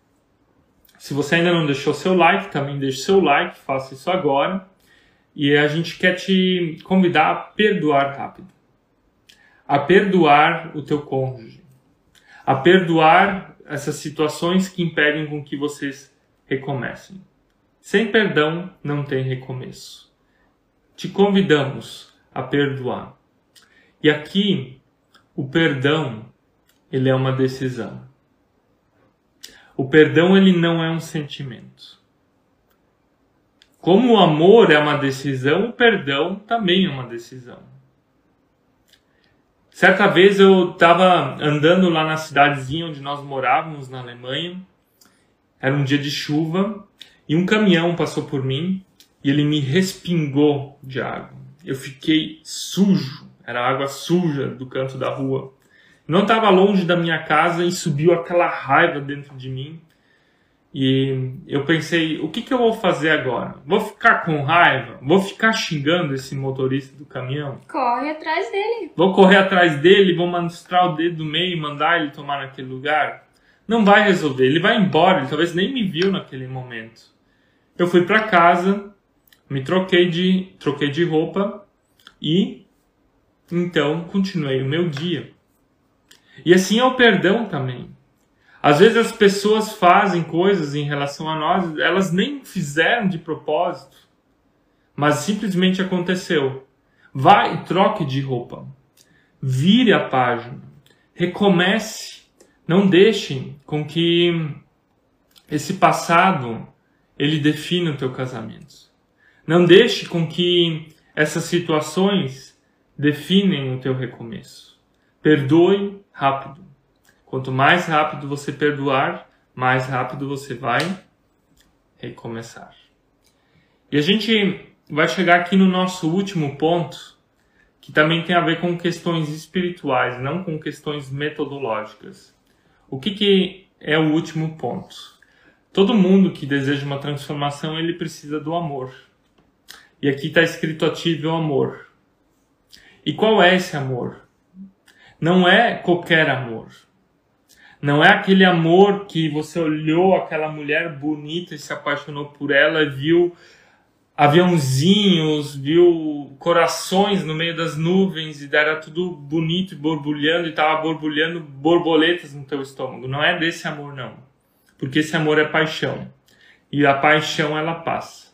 Speaker 2: se você ainda não deixou seu like, também deixe seu like, faça isso agora. E a gente quer te convidar a perdoar rápido. A perdoar o teu cônjuge. A perdoar essas situações que impedem com que vocês recomecem. Sem perdão não tem recomeço. Te convidamos a perdoar. E aqui, o perdão, ele é uma decisão. O perdão, ele não é um sentimento. Como o amor é uma decisão, o perdão também é uma decisão. Certa vez eu estava andando lá na cidadezinha onde nós morávamos, na Alemanha. Era um dia de chuva e um caminhão passou por mim e ele me respingou de água. Eu fiquei sujo, era água suja do canto da rua. Não estava longe da minha casa e subiu aquela raiva dentro de mim. E eu pensei, o que, que eu vou fazer agora? Vou ficar com raiva? Vou ficar xingando esse motorista do caminhão?
Speaker 1: Corre atrás dele.
Speaker 2: Vou correr atrás dele, vou mostrar o dedo do meio e mandar ele tomar naquele lugar? Não vai resolver, ele vai embora, ele talvez nem me viu naquele momento. Eu fui para casa, me troquei de, troquei de roupa e então continuei o meu dia. E assim é o perdão também. Às vezes as pessoas fazem coisas em relação a nós, elas nem fizeram de propósito, mas simplesmente aconteceu. Vai e troque de roupa. Vire a página. Recomece. Não deixem com que esse passado ele define o teu casamento. Não deixe com que essas situações definem o teu recomeço. Perdoe rápido. Quanto mais rápido você perdoar, mais rápido você vai recomeçar. E a gente vai chegar aqui no nosso último ponto, que também tem a ver com questões espirituais, não com questões metodológicas. O que, que é o último ponto? Todo mundo que deseja uma transformação, ele precisa do amor. E aqui está escrito ativo o amor. E qual é esse amor? Não é qualquer amor. Não é aquele amor que você olhou aquela mulher bonita e se apaixonou por ela, viu aviãozinhos, viu corações no meio das nuvens e era tudo bonito e borbulhando e estava borbulhando borboletas no teu estômago. Não é desse amor não, porque esse amor é paixão e a paixão ela passa,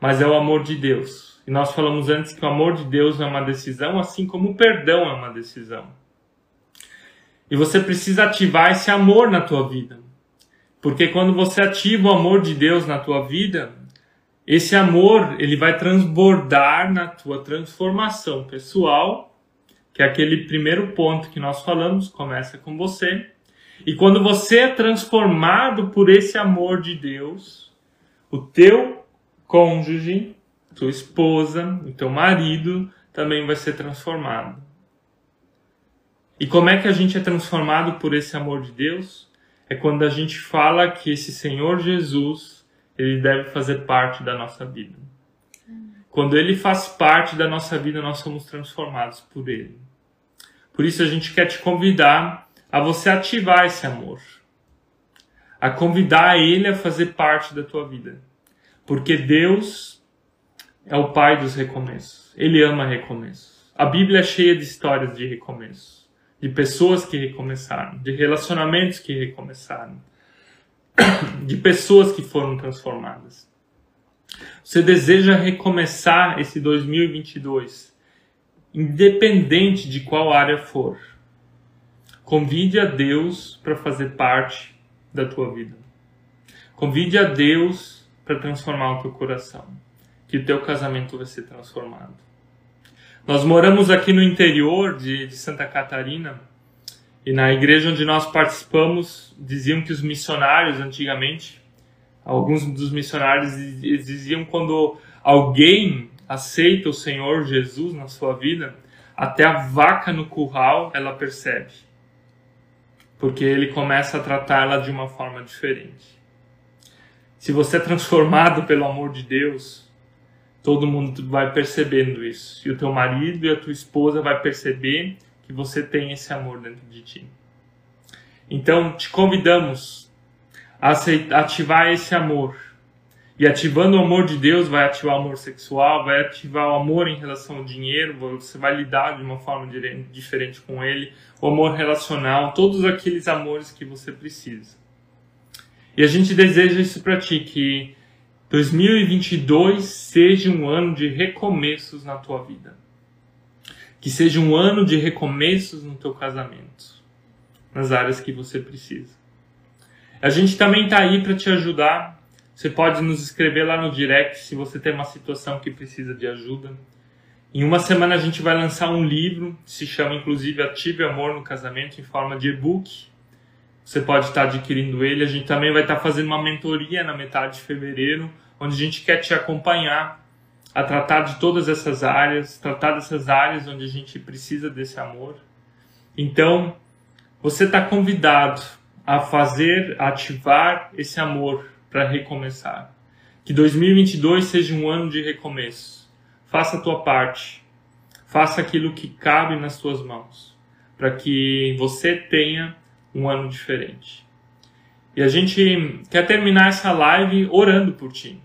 Speaker 2: mas é o amor de Deus. E nós falamos antes que o amor de Deus é uma decisão, assim como o perdão é uma decisão. E você precisa ativar esse amor na tua vida. Porque quando você ativa o amor de Deus na tua vida, esse amor, ele vai transbordar na tua transformação pessoal, que é aquele primeiro ponto que nós falamos, começa com você. E quando você é transformado por esse amor de Deus, o teu cônjuge, tua esposa, o teu marido também vai ser transformado. E como é que a gente é transformado por esse amor de Deus? É quando a gente fala que esse Senhor Jesus ele deve fazer parte da nossa vida. Quando ele faz parte da nossa vida, nós somos transformados por ele. Por isso a gente quer te convidar a você ativar esse amor, a convidar ele a fazer parte da tua vida. Porque Deus é o pai dos recomeços. Ele ama recomeços. A Bíblia é cheia de histórias de recomeços, de pessoas que recomeçaram, de relacionamentos que recomeçaram, de pessoas que foram transformadas. Você deseja recomeçar esse 2022, independente de qual área for. Convide a Deus para fazer parte da tua vida. Convide a Deus para transformar o teu coração, que o teu casamento vai ser transformado. Nós moramos aqui no interior de, de Santa Catarina e na igreja onde nós participamos, diziam que os missionários, antigamente, alguns dos missionários diziam quando alguém aceita o Senhor Jesus na sua vida, até a vaca no curral ela percebe. Porque ele começa a tratá-la de uma forma diferente. Se você é transformado pelo amor de Deus, todo mundo vai percebendo isso. E o teu marido e a tua esposa vai perceber que você tem esse amor dentro de ti. Então, te convidamos a ativar esse amor. E ativando o amor de Deus, vai ativar o amor sexual, vai ativar o amor em relação ao dinheiro, você vai lidar de uma forma diferente com ele, o amor relacional, todos aqueles amores que você precisa. E a gente deseja isso para ti, que 2022 seja um ano de recomeços na tua vida. Que seja um ano de recomeços no teu casamento, nas áreas que você precisa. A gente também está aí para te ajudar. Você pode nos escrever lá no direct se você tem uma situação que precisa de ajuda. Em uma semana a gente vai lançar um livro, se chama inclusive Ative Amor no Casamento, em forma de e-book. Você pode estar adquirindo ele. A gente também vai estar fazendo uma mentoria na metade de fevereiro, onde a gente quer te acompanhar a tratar de todas essas áreas, tratar dessas áreas onde a gente precisa desse amor. Então, você está convidado a fazer, a ativar esse amor para recomeçar. Que 2022 seja um ano de recomeço. Faça a tua parte. Faça aquilo que cabe nas tuas mãos, para que você tenha um ano diferente. E a gente quer terminar essa live orando por ti.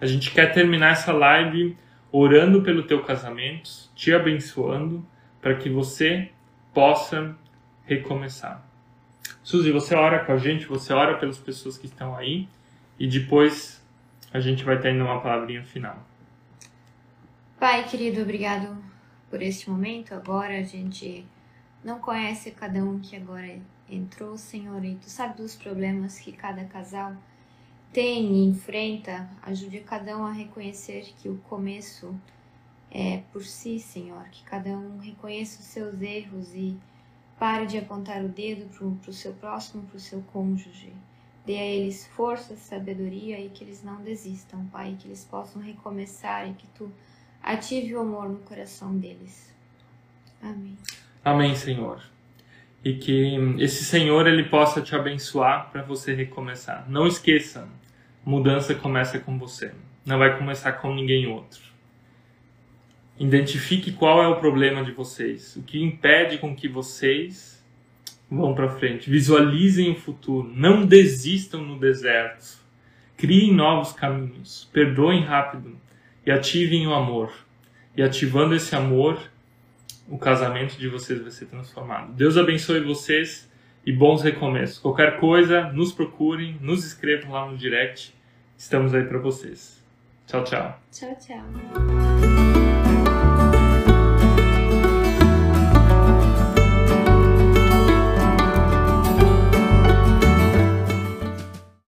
Speaker 2: A gente quer terminar essa live orando pelo teu casamento, te abençoando para que você possa recomeçar. Suzy, você ora com a gente, você ora pelas pessoas que estão aí e depois a gente vai ter uma palavrinha final.
Speaker 1: Pai querido, obrigado por este momento. Agora a gente não conhece cada um que agora entrou, Senhor, e tu sabe dos problemas que cada casal tem e enfrenta, ajude cada um a reconhecer que o começo é por si, Senhor, que cada um reconheça os seus erros e pare de apontar o dedo para o seu próximo, para o seu cônjuge. Dê a eles força, sabedoria e que eles não desistam, Pai, que eles possam recomeçar e que Tu ative o amor no coração deles. Amém.
Speaker 2: Amém, Senhor. E que esse Senhor ele possa te abençoar para você recomeçar. Não esqueça, mudança começa com você. Não vai começar com ninguém outro. Identifique qual é o problema de vocês, o que impede com que vocês vão para frente. Visualizem o futuro, não desistam no deserto. Criem novos caminhos, perdoem rápido e ativem o amor. E ativando esse amor, o casamento de vocês vai ser transformado. Deus abençoe vocês e bons recomeços. Qualquer coisa, nos procurem, nos escrevam lá no direct. Estamos aí para vocês. Tchau, tchau.
Speaker 1: Tchau, tchau.